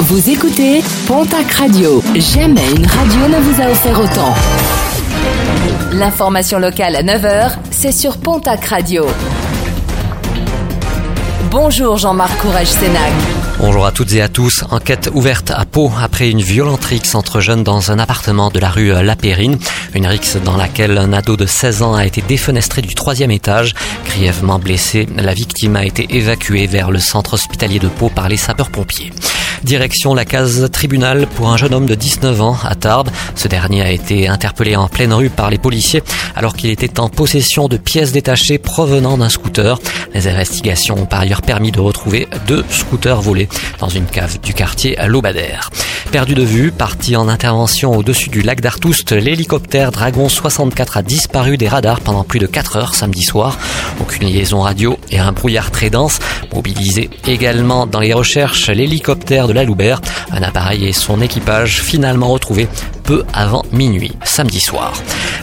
Vous écoutez Pontac Radio. Jamais une radio ne vous a offert autant. L'information locale à 9h, c'est sur Pontac Radio. Bonjour Jean-Marc Courage Sénac. Bonjour à toutes et à tous. Enquête ouverte à Pau après une violente rixe entre jeunes dans un appartement de la rue La Périne. Une rixe dans laquelle un ado de 16 ans a été défenestré du troisième étage. Grièvement blessé, la victime a été évacuée vers le centre hospitalier de Pau par les sapeurs-pompiers. Direction la case tribunal pour un jeune homme de 19 ans à Tarbes. Ce dernier a été interpellé en pleine rue par les policiers alors qu'il était en possession de pièces détachées provenant d'un scooter. Les investigations ont par ailleurs permis de retrouver deux scooters volés dans une cave du quartier à Lobadère. Perdu de vue, parti en intervention au-dessus du lac d'Artoust, l'hélicoptère Dragon 64 a disparu des radars pendant plus de 4 heures samedi soir. Aucune liaison radio et un brouillard très dense. Mobilisé également dans les recherches, l'hélicoptère de la Loubert, un appareil et son équipage finalement retrouvés peu avant minuit samedi soir.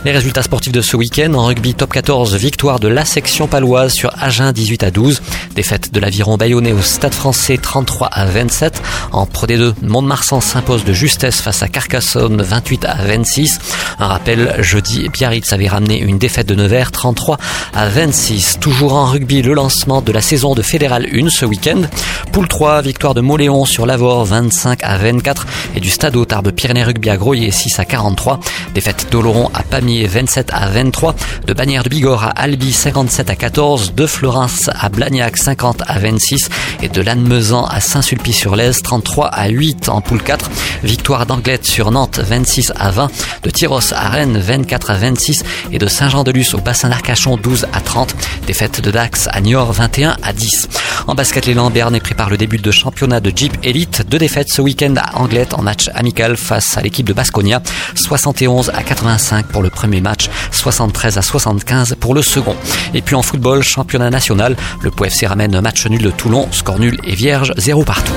Les résultats sportifs de ce week-end en rugby top 14, victoire de la section paloise sur Agen 18 à 12, défaite de l'aviron bayonnais au stade français 33 à 27. En Pro D2, Mont-de-Marsan s'impose de justesse face à Carcassonne 28 à 26. Un rappel, jeudi, Biarritz avait ramené une défaite de Nevers 33 à 26. Toujours en rugby, le lancement de la saison de Fédéral 1 ce week-end. Poule 3, victoire de Moléon sur Lavore 25 à 24 et du Stade Tarbes Pyrénées Rugby à Groyer 6 à 43. Défaite d'Oloron à Pamiers 27 à 23, de Bagnères de Bigorre à Albi 57 à 14, de Florence à Blagnac 50 à 26 et de Lannemezan à Saint-Sulpice-sur-Lez 33 à 8 en poule 4. Victoire d'Anglette sur Nantes 26 à 20, de Tyros à Rennes 24 à 26 et de Saint-Jean-de-Luz au bassin d'Arcachon 12 à 30. Défaite de Dax à Niort 21 à 10. En basket, les Lambernais préparent le début de championnat de Jeep Elite. Deux défaites ce week-end à Anglette en match amical face à l'équipe de Basconia. 71 à 85 pour le premier match, 73 à 75 pour le second. Et puis en football, championnat national, le POFC ramène match nul de Toulon, score nul et vierge, 0 partout.